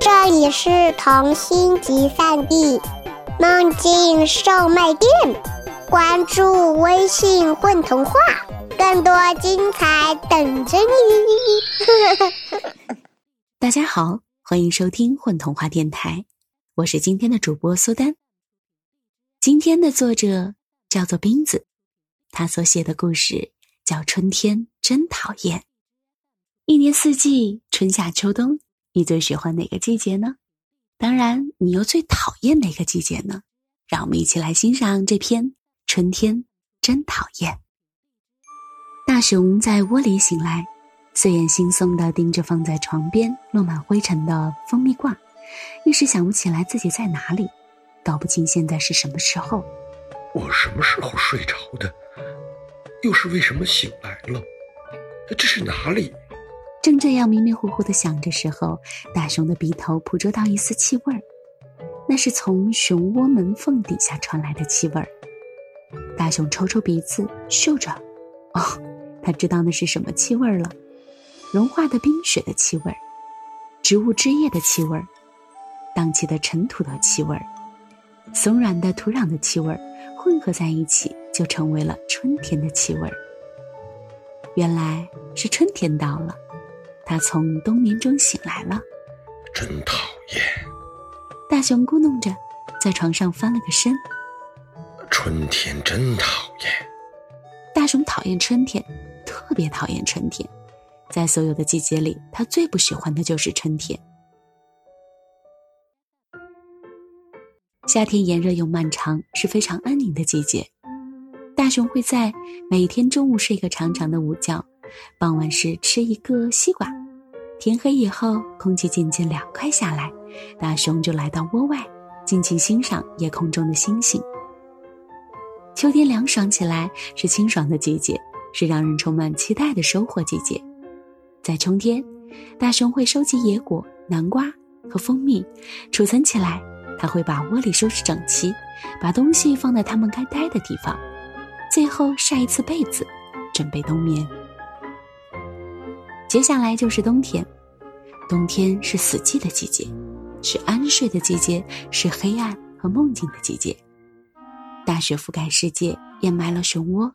这里是童心集散地，梦境售卖店。关注微信“混童话”，更多精彩等着你。大家好，欢迎收听混童话电台，我是今天的主播苏丹。今天的作者叫做冰子，他所写的故事叫《春天真讨厌》。一年四季，春夏秋冬，你最喜欢哪个季节呢？当然，你又最讨厌哪个季节呢？让我们一起来欣赏这篇《春天真讨厌》。大熊在窝里醒来，睡眼惺忪地盯着放在床边落满灰尘的蜂蜜罐，一时想不起来自己在哪里，搞不清现在是什么时候。我什么时候睡着的？又是为什么醒来了？这是哪里？正这样迷迷糊糊的想着时候，大熊的鼻头捕捉到一丝气味儿，那是从熊窝门缝底下传来的气味儿。大熊抽抽鼻子，嗅着，哦，他知道那是什么气味儿了：融化的冰雪的气味儿，植物枝叶的气味儿，荡起的尘土的气味儿，松软的土壤的气味儿，混合在一起，就成为了春天的气味儿。原来是春天到了。他从冬眠中醒来了，真讨厌！大熊咕哝着，在床上翻了个身。春天真讨厌！大熊讨厌春天，特别讨厌春天。在所有的季节里，他最不喜欢的就是春天。夏天炎热又漫长，是非常安宁的季节。大熊会在每天中午睡个长长的午觉。傍晚时吃一个西瓜，天黑以后，空气渐渐凉快下来，大熊就来到窝外，尽情欣赏夜空中的星星。秋天凉爽起来，是清爽的季节，是让人充满期待的收获季节。在春天，大熊会收集野果、南瓜和蜂蜜，储存起来。他会把窝里收拾整齐，把东西放在它们该待的地方，最后晒一次被子，准备冬眠。接下来就是冬天，冬天是死寂的季节，是安睡的季节，是黑暗和梦境的季节。大雪覆盖世界，掩埋了熊窝，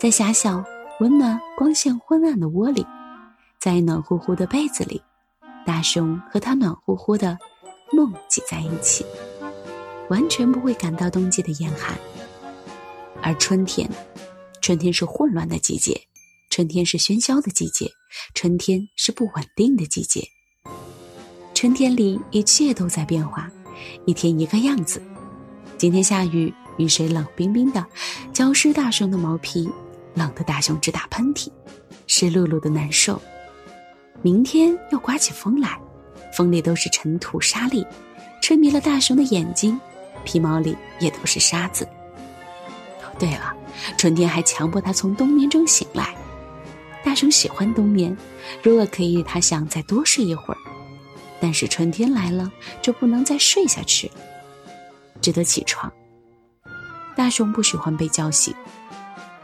在狭小、温暖、光线昏暗的窝里，在暖乎乎的被子里，大熊和他暖乎乎的梦挤在一起，完全不会感到冬季的严寒。而春天，春天是混乱的季节。春天是喧嚣的季节，春天是不稳定的季节。春天里一切都在变化，一天一个样子。今天下雨，雨水冷冰冰的，浇湿大熊的毛皮，冷得大熊直打喷嚏，湿漉漉的难受。明天又刮起风来，风里都是尘土沙粒，吹迷了大熊的眼睛，皮毛里也都是沙子。对了，春天还强迫他从冬眠中醒来。大熊喜欢冬眠，如果可以，他想再多睡一会儿。但是春天来了，就不能再睡下去，只得起床。大熊不喜欢被叫醒，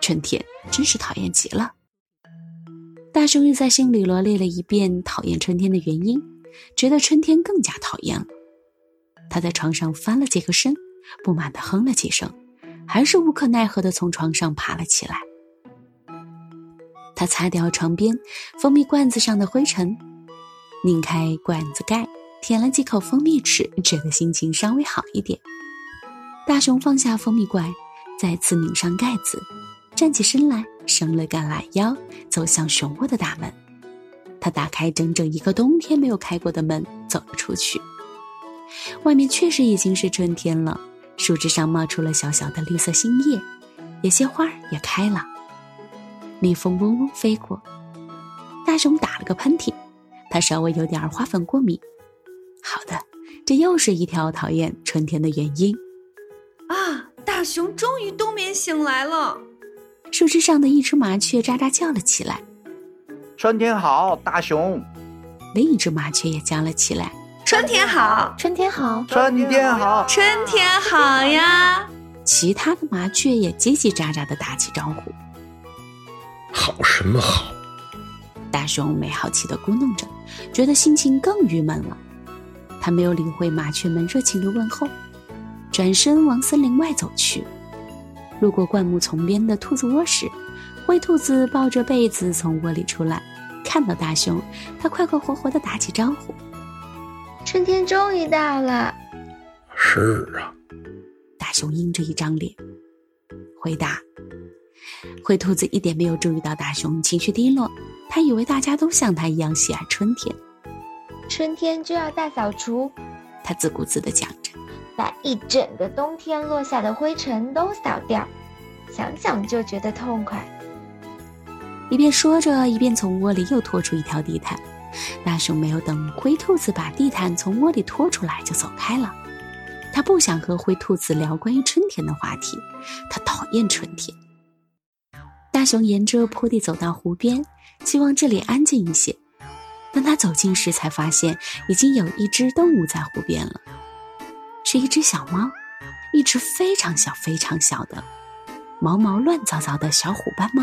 春天真是讨厌极了。大熊又在心里罗列了一遍讨厌春天的原因，觉得春天更加讨厌了。他在床上翻了几个身，不满地哼了几声，还是无可奈何地从床上爬了起来。他擦掉床边蜂蜜罐子上的灰尘，拧开罐子盖，舔了几口蜂蜜吃，觉得心情稍微好一点。大熊放下蜂蜜罐，再次拧上盖子，站起身来，伸了个懒腰，走向熊窝的大门。他打开整整一个冬天没有开过的门，走了出去。外面确实已经是春天了，树枝上冒出了小小的绿色新叶，有些花儿也开了。蜜蜂嗡嗡飞过，大熊打了个喷嚏，他稍微有点花粉过敏。好的，这又是一条讨厌春天的原因。啊！大熊终于冬眠醒来了。树枝上的一只麻雀喳喳叫了起来。春天好，大熊。另一只麻雀也叫了起来。春天好，春天好，春天好，春天好呀！其他的麻雀也叽叽喳喳的打起招呼。好什么好？大熊没好气的咕哝着，觉得心情更郁闷了。他没有理会麻雀们热情的问候，转身往森林外走去。路过灌木丛边的兔子窝时，灰兔子抱着被子从窝里出来，看到大熊，他快快活活的打起招呼：“春天终于到了。”“是啊。”大熊阴着一张脸回答。灰兔子一点没有注意到大熊情绪低落，他以为大家都像他一样喜爱春天。春天就要大扫除，他自顾自地讲着，把一整个冬天落下的灰尘都扫掉，想想就觉得痛快。一边说着，一边从窝里又拖出一条地毯。大熊没有等灰兔子把地毯从窝里拖出来，就走开了。他不想和灰兔子聊关于春天的话题，他讨厌春天。熊沿着坡地走到湖边，希望这里安静一些。当他走近时，才发现已经有一只动物在湖边了，是一只小猫，一只非常小、非常小的、毛毛乱糟糟的小虎斑猫。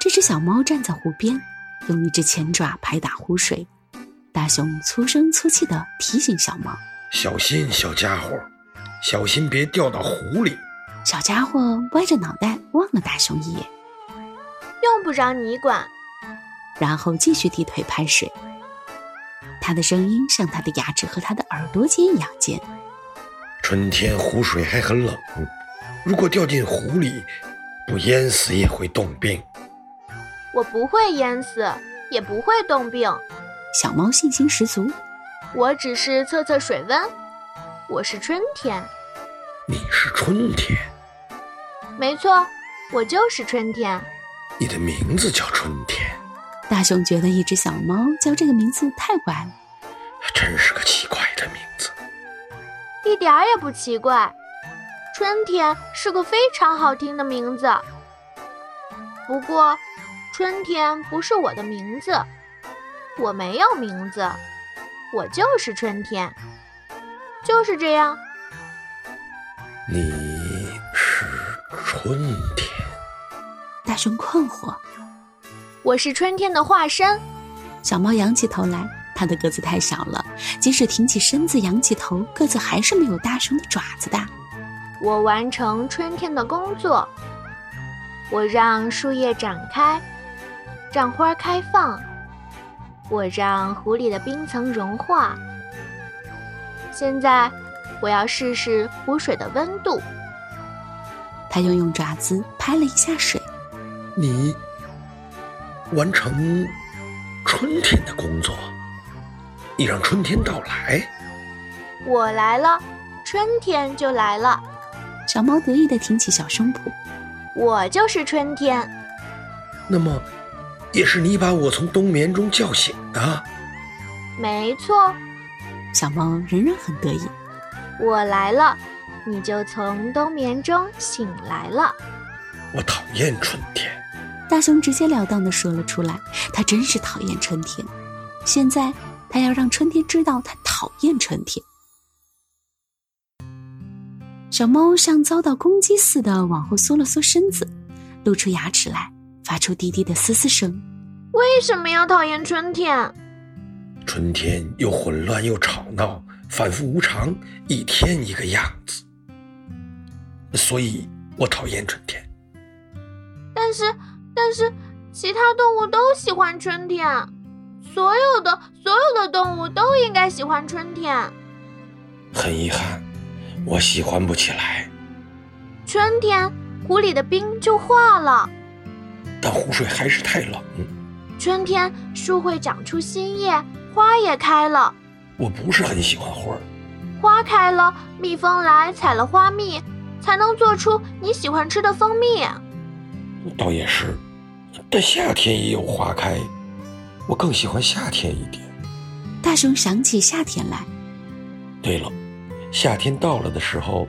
这只小猫站在湖边，用一只前爪拍打湖水。大熊粗声粗气地提醒小猫：“小心，小家伙，小心别掉到湖里。”小家伙歪着脑袋望了大熊一眼，用不着你管。然后继续低腿拍水。他的声音像他的牙齿和他的耳朵尖一样尖。春天湖水还很冷，如果掉进湖里，不淹死也会冻病。我不会淹死，也不会冻病。小猫信心十足。我只是测测水温。我是春天。你是春天。没错，我就是春天。你的名字叫春天。大熊觉得一只小猫叫这个名字太怪了，真是个奇怪的名字。一点儿也不奇怪，春天是个非常好听的名字。不过，春天不是我的名字，我没有名字，我就是春天，就是这样。你。春天，大熊困惑。我是春天的化身。小猫仰起头来，它的个子太小了，即使挺起身子仰起头，个子还是没有大熊的爪子大。我完成春天的工作。我让树叶展开，让花开放。我让湖里的冰层融化。现在，我要试试湖水的温度。他又用爪子拍了一下水。你完成春天的工作，你让春天到来。我来了，春天就来了。小猫得意地挺起小胸脯。我就是春天。那么，也是你把我从冬眠中叫醒的。没错。小猫仍然很得意。我来了。你就从冬眠中醒来了。我讨厌春天。大熊直截了当的说了出来，他真是讨厌春天。现在他要让春天知道他讨厌春天。小猫像遭到攻击似的往后缩了缩身子，露出牙齿来，发出低低的嘶嘶声。为什么要讨厌春天？春天又混乱又吵闹，反复无常，一天一个样子。所以我讨厌春天。但是，但是，其他动物都喜欢春天。所有的所有的动物都应该喜欢春天。很遗憾，我喜欢不起来。春天，湖里的冰就化了。但湖水还是太冷。春天，树会长出新叶，花也开了。我不是很喜欢花儿。花开了，蜜蜂来采了花蜜。才能做出你喜欢吃的蜂蜜。倒也是，但夏天也有花开，我更喜欢夏天一点。大熊想起夏天来。对了，夏天到了的时候，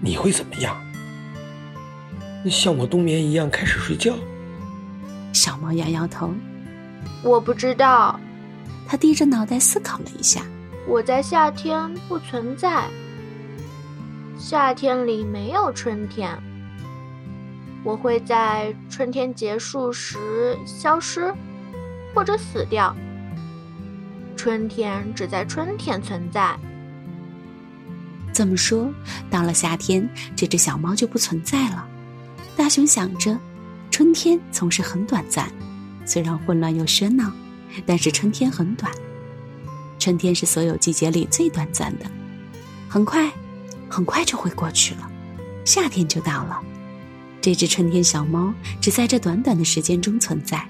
你会怎么样？像我冬眠一样开始睡觉？小猫摇摇头。我不知道。它低着脑袋思考了一下。我在夏天不存在。夏天里没有春天，我会在春天结束时消失，或者死掉。春天只在春天存在。这么说，到了夏天，这只小猫就不存在了。大熊想着，春天总是很短暂，虽然混乱又喧闹，但是春天很短。春天是所有季节里最短暂的，很快，很快就会过去了。夏天就到了，这只春天小猫只在这短短的时间中存在。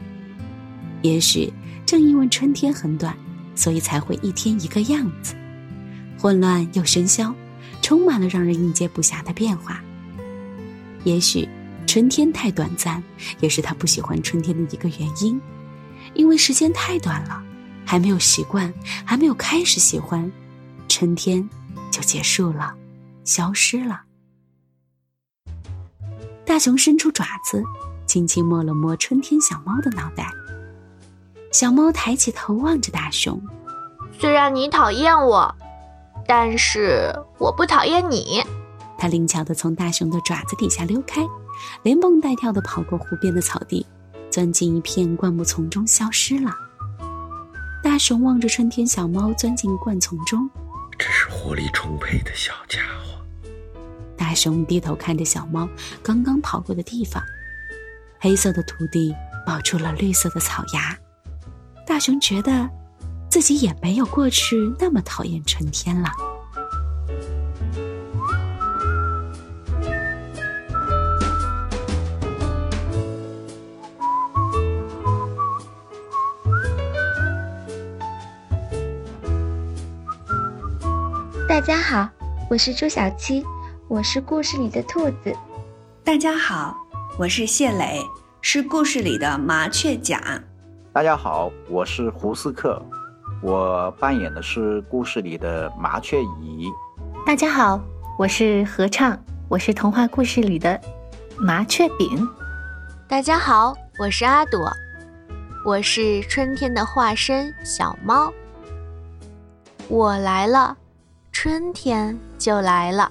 也许正因为春天很短，所以才会一天一个样子，混乱又喧嚣。充满了让人应接不暇的变化。也许春天太短暂，也是他不喜欢春天的一个原因，因为时间太短了，还没有习惯，还没有开始喜欢，春天就结束了，消失了。大熊伸出爪子，轻轻摸了摸春天小猫的脑袋。小猫抬起头望着大熊，虽然你讨厌我。但是我不讨厌你。它灵巧地从大熊的爪子底下溜开，连蹦带跳地跑过湖边的草地，钻进一片灌木丛中消失了。大熊望着春天小猫钻进灌丛中，真是活力充沛的小家伙。大熊低头看着小猫刚刚跑过的地方，黑色的土地冒出了绿色的草芽。大熊觉得。自己也没有过去那么讨厌春天了。大家好，我是朱小七，我是故事里的兔子。大家好，我是谢磊，是故事里的麻雀甲。大家好，我是胡斯克。我扮演的是故事里的麻雀乙。大家好，我是合唱，我是童话故事里的麻雀饼。大家好，我是阿朵，我是春天的化身小猫。我来了，春天就来了。